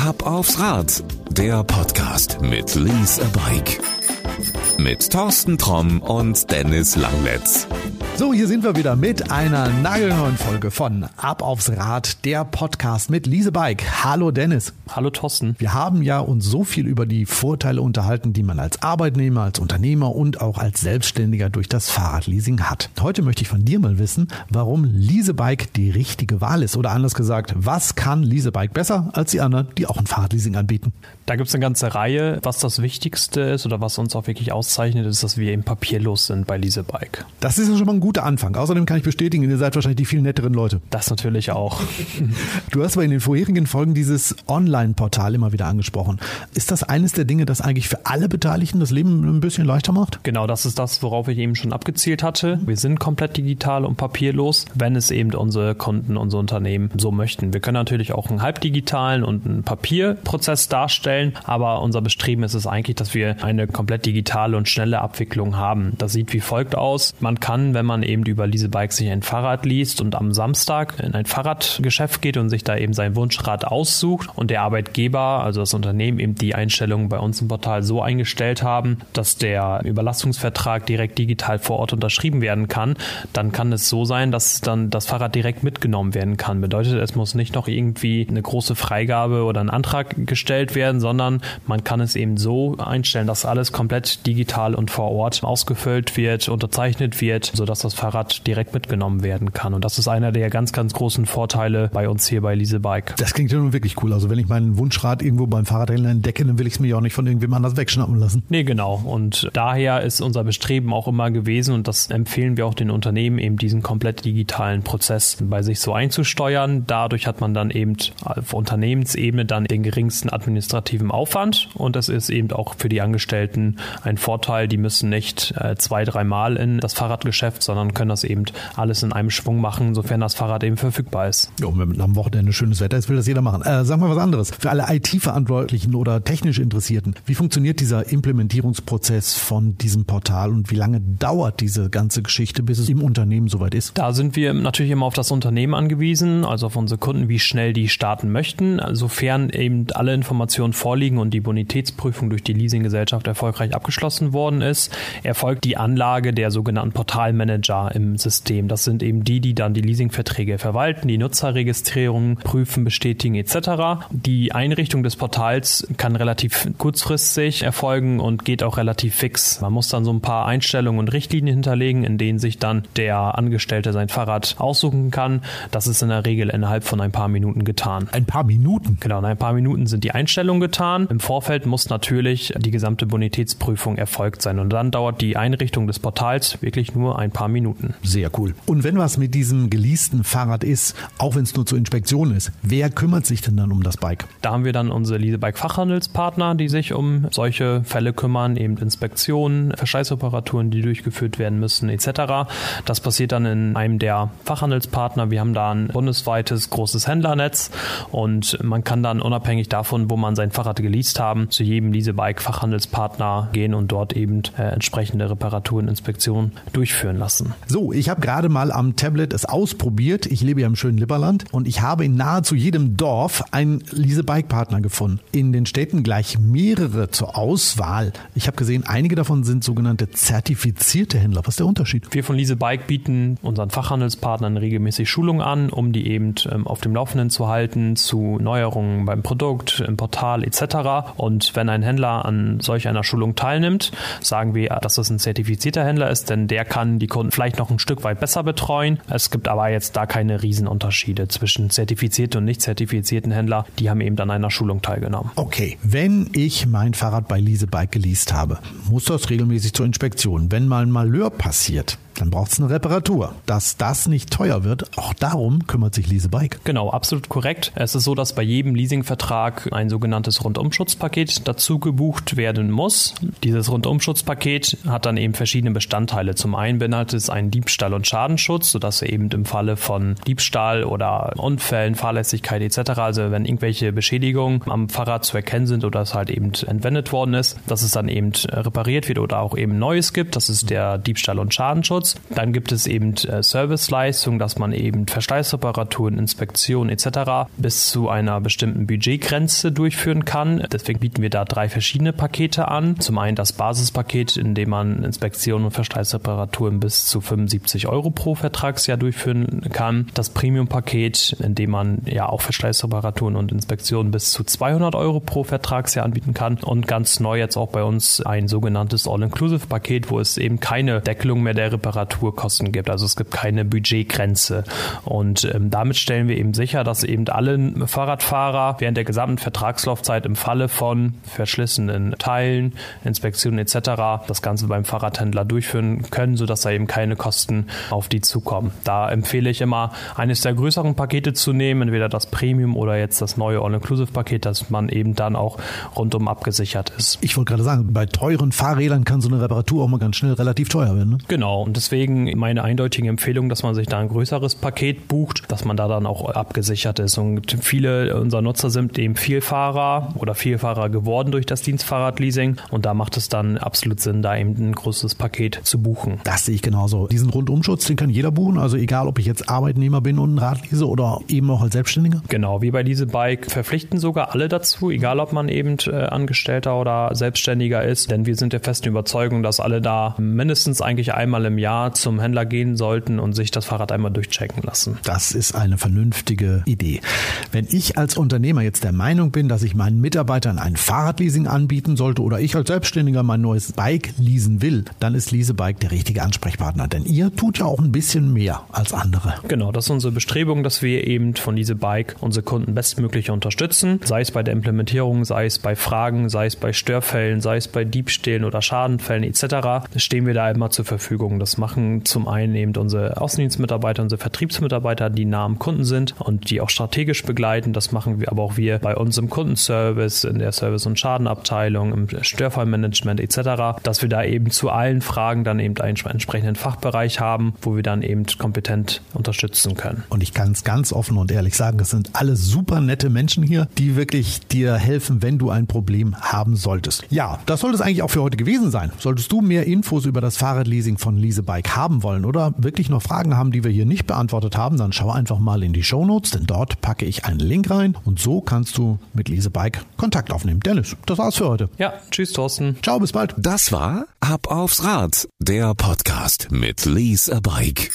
Ab aufs Rad, der Podcast mit Lease a Bike. Mit Thorsten Tromm und Dennis Langletz. So, hier sind wir wieder mit einer nagelneuen Folge von Ab aufs Rad, der Podcast mit Lise Bike. Hallo Dennis. Hallo Thorsten. Wir haben ja uns so viel über die Vorteile unterhalten, die man als Arbeitnehmer, als Unternehmer und auch als Selbstständiger durch das Fahrradleasing hat. Heute möchte ich von dir mal wissen, warum Lise Bike die richtige Wahl ist. Oder anders gesagt, was kann Lise Bike besser als die anderen, die auch ein Fahrradleasing anbieten? Da gibt es eine ganze Reihe. Was das Wichtigste ist oder was uns auch wirklich auszeichnet, ist, dass wir eben papierlos sind bei Lise Bike. Das ist ja schon mal ein guter Anfang. Außerdem kann ich bestätigen, ihr seid wahrscheinlich die viel netteren Leute. Das natürlich auch. Du hast aber in den vorherigen Folgen dieses Online-Portal immer wieder angesprochen. Ist das eines der Dinge, das eigentlich für alle Beteiligten das Leben ein bisschen leichter macht? Genau, das ist das, worauf ich eben schon abgezielt hatte. Wir sind komplett digital und papierlos, wenn es eben unsere Kunden, unsere Unternehmen so möchten. Wir können natürlich auch einen halbdigitalen und einen Papierprozess darstellen, aber unser Bestreben ist es eigentlich, dass wir eine komplett digitale und schnelle Abwicklung haben. Das sieht wie folgt aus. Man kann, wenn man eben über diese Bikes sich ein Fahrrad liest und am Samstag in ein Fahrradgeschäft geht und sich da eben sein Wunschrad aussucht und der Arbeitgeber, also das Unternehmen, eben die Einstellungen bei uns im Portal so eingestellt haben, dass der Überlastungsvertrag direkt digital vor Ort unterschrieben werden kann, dann kann es so sein, dass dann das Fahrrad direkt mitgenommen werden kann. Bedeutet, es muss nicht noch irgendwie eine große Freigabe oder ein Antrag gestellt werden, sondern man kann es eben so einstellen, dass alles komplett digital und vor Ort ausgefüllt wird, unterzeichnet wird, sodass das Fahrrad direkt mitgenommen werden kann. Und das ist einer der ganz, ganz großen Vorteile bei uns hier bei Lise Bike. Das klingt ja nun wirklich cool. Also wenn ich meinen Wunschrad irgendwo beim Fahrradhändler entdecke, dann will ich es mir auch nicht von irgendwem anders wegschnappen lassen. Nee, genau. Und daher ist unser Bestreben auch immer gewesen, und das empfehlen wir auch den Unternehmen, eben diesen komplett digitalen Prozess bei sich so einzusteuern. Dadurch hat man dann eben auf Unternehmensebene dann den geringsten administrativen Aufwand und das ist eben auch für die Angestellten ein Vorteil. Die müssen nicht äh, zwei, dreimal in das Fahrradgeschäft, sondern können das eben alles in einem Schwung machen, sofern das Fahrrad eben verfügbar ist. Ja, und wenn am Wochenende schönes Wetter ist, will das jeder machen. Äh, sagen wir was anderes. Für alle IT-Verantwortlichen oder technisch Interessierten, wie funktioniert dieser Implementierungsprozess von diesem Portal und wie lange dauert diese ganze Geschichte, bis es im Unternehmen soweit ist? Da sind wir natürlich immer auf das Unternehmen angewiesen, also auf unsere Kunden, wie schnell die starten möchten. Sofern eben alle Informationen vorliegen und die Bonitätsprüfung durch die Leasinggesellschaft erfolgreich abgeschlossen worden ist, erfolgt die Anlage der sogenannten Portalmanager im System. Das sind eben die, die dann die Leasingverträge verwalten, die Nutzerregistrierung prüfen, bestätigen etc. Die Einrichtung des Portals kann relativ kurzfristig erfolgen und geht auch relativ fix. Man muss dann so ein paar Einstellungen und Richtlinien hinterlegen, in denen sich dann der Angestellte sein Fahrrad aussuchen kann. Das ist in der Regel innerhalb von ein paar Minuten getan. Ein paar Minuten? Genau, in ein paar Minuten sind die Einstellungen getan. Im Vorfeld muss natürlich die gesamte Bonitätsprüfung erfolgt sein und dann dauert die Einrichtung des Portals wirklich nur ein paar Minuten. Sehr cool. Und wenn was mit diesem geleasten Fahrrad ist, auch wenn es nur zur Inspektion ist, wer kümmert sich denn dann um das Bike? Da haben wir dann unsere Leasebike Fachhandelspartner, die sich um solche Fälle kümmern, eben Inspektionen, Verschleißreparaturen, die durchgeführt werden müssen etc. Das passiert dann in einem der Fachhandelspartner. Wir haben da ein bundesweites großes Händlernetz und man kann dann unabhängig davon, wo man sein Fahrrad geleast haben, zu jedem Leasebike Fachhandelspartner gehen und dort eben äh, entsprechende Reparaturen, Inspektionen durchführen lassen. So, ich habe gerade mal am Tablet es ausprobiert. Ich lebe ja im schönen Liberland und ich habe in nahezu jedem Dorf einen Lease-Bike-Partner gefunden. In den Städten gleich mehrere zur Auswahl. Ich habe gesehen, einige davon sind sogenannte zertifizierte Händler. Was ist der Unterschied? Wir von Lease Bike bieten unseren Fachhandelspartnern regelmäßig Schulungen an, um die eben ähm, auf dem Laufenden zu halten, zu Neuerungen beim Produkt, im Portal etc. Und wenn ein Händler an solch einer Schulung teilnimmt, sagen wir, dass das ein zertifizierter Händler ist, denn der kann die Kunden vielleicht noch ein Stück weit besser betreuen. Es gibt aber jetzt da keine Riesenunterschiede zwischen zertifizierten und nicht zertifizierten Händler. Die haben eben an einer Schulung teilgenommen. Okay, wenn ich mein Fahrrad bei Lease Bike geleast habe, muss das regelmäßig zur Inspektion. Wenn mal ein Malheur passiert, dann braucht es eine Reparatur. Dass das nicht teuer wird, auch darum kümmert sich Lease Bike. Genau, absolut korrekt. Es ist so, dass bei jedem Leasingvertrag ein sogenanntes Rundumschutzpaket dazu gebucht werden muss. Dieses Rundumschutzpaket hat dann eben verschiedene Bestandteile. Zum einen beinhaltet es einen Diebstahl- und Schadenschutz, sodass wir eben im Falle von Diebstahl oder Unfällen, Fahrlässigkeit etc., also wenn irgendwelche Beschädigungen am Fahrrad zu erkennen sind oder es halt eben entwendet worden ist, dass es dann eben repariert wird oder auch eben Neues gibt. Das ist der Diebstahl- und Schadenschutz. Dann gibt es eben äh, Serviceleistungen, dass man eben Verschleißreparaturen, Inspektionen etc. bis zu einer bestimmten Budgetgrenze durchführen kann. Deswegen bieten wir da drei verschiedene Pakete an. Zum einen das Basispaket, in dem man Inspektionen und Verschleißreparaturen bis zu 75 Euro pro Vertragsjahr durchführen kann. Das Premium-Paket, in dem man ja auch Verschleißreparaturen und Inspektionen bis zu 200 Euro pro Vertragsjahr anbieten kann. Und ganz neu jetzt auch bei uns ein sogenanntes All-Inclusive-Paket, wo es eben keine Deckelung mehr der Reparaturkosten gibt. Also es gibt keine Budgetgrenze. Und ähm, damit stellen wir eben sicher, dass eben alle Fahrradfahrer während der gesamten Vertragslaufzeit im Falle von verschlissenen Teilen, Inspektionen etc. das Ganze beim Fahrradhändler durchführen können, sodass da eben keine Kosten auf die zukommen. Da empfehle ich immer, eines der größeren Pakete zu nehmen, entweder das Premium oder jetzt das neue All-Inclusive-Paket, dass man eben dann auch rundum abgesichert ist. Ich wollte gerade sagen, bei teuren Fahrrädern kann so eine Reparatur auch mal ganz schnell relativ teuer werden. Ne? Genau, und deswegen meine eindeutige Empfehlung, dass man sich da ein größeres Paket bucht, dass man da dann auch abgesichert ist. Und viele unserer Nutzer sind eben Vielfahrer oder Vielfahrer geworden durch das Dienstfahrradleasing und da macht es dann absolut Sinn, da eben ein großes Paket zu buchen. Das sehe ich genauso. Diesen Rundumschutz, den kann jeder buchen, also egal, ob ich jetzt Arbeitnehmer bin und ein Rad lease oder eben auch als Selbstständiger? Genau, wir bei diese Bike verpflichten sogar alle dazu, egal ob man eben äh, Angestellter oder Selbstständiger ist, denn wir sind der festen Überzeugung, dass alle da mindestens eigentlich einmal im Jahr zum Händler gehen sollten und sich das Fahrrad einmal durchchecken lassen. Das ist eine vernünftige Idee. Wenn ich als Unternehmer jetzt der Meinung bin, dass ich meinen Mitarbeitern ein Fahrradleasing anbieten sollte oder ich als Selbstständiger mein neues Bike leasen will, dann ist Leasebike der richtige Ansprechpartner, denn ihr tut ja auch ein bisschen mehr als andere. Genau, das ist unsere Bestrebung, dass wir eben von Leasebike unsere Kunden bestmöglich unterstützen, sei es bei der Implementierung, sei es bei Fragen, sei es bei Störfällen, sei es bei Diebstählen oder Schadenfällen etc. stehen wir da immer zur Verfügung. Das machen zum einen eben unsere Außendienstmitarbeiter, unsere Vertriebsmitarbeiter, die nah am Kunden sind und die auch strategisch begleiten. Das machen wir aber auch wir bei uns im Kundenservice, in der Service- und Schadenabteilung, im Störfallmanagement etc., dass wir da eben zu allen Fragen dann eben einen entsprechenden Fachbereich haben, wo wir dann eben kompetent unterstützen können. Und ich kann es ganz offen und ehrlich sagen, das sind alle super nette Menschen hier, die wirklich dir helfen, wenn du ein Problem haben solltest. Ja, das sollte es eigentlich auch für heute gewesen sein. Solltest du mehr Infos über das Fahrradleasing von Leasebike haben wollen oder wirklich noch Fragen haben, die wir hier nicht beantwortet haben, dann schau einfach mal in die Show Notes, denn dort packe ich einen Link rein und so kannst du mit Leasebike Kontakt aufnehmen. Dennis, das war's für heute. Ja, tschüss Thorsten. Ciao, bis bald. Das war Ab aufs Rad, der Podcast mit Lease a Bike.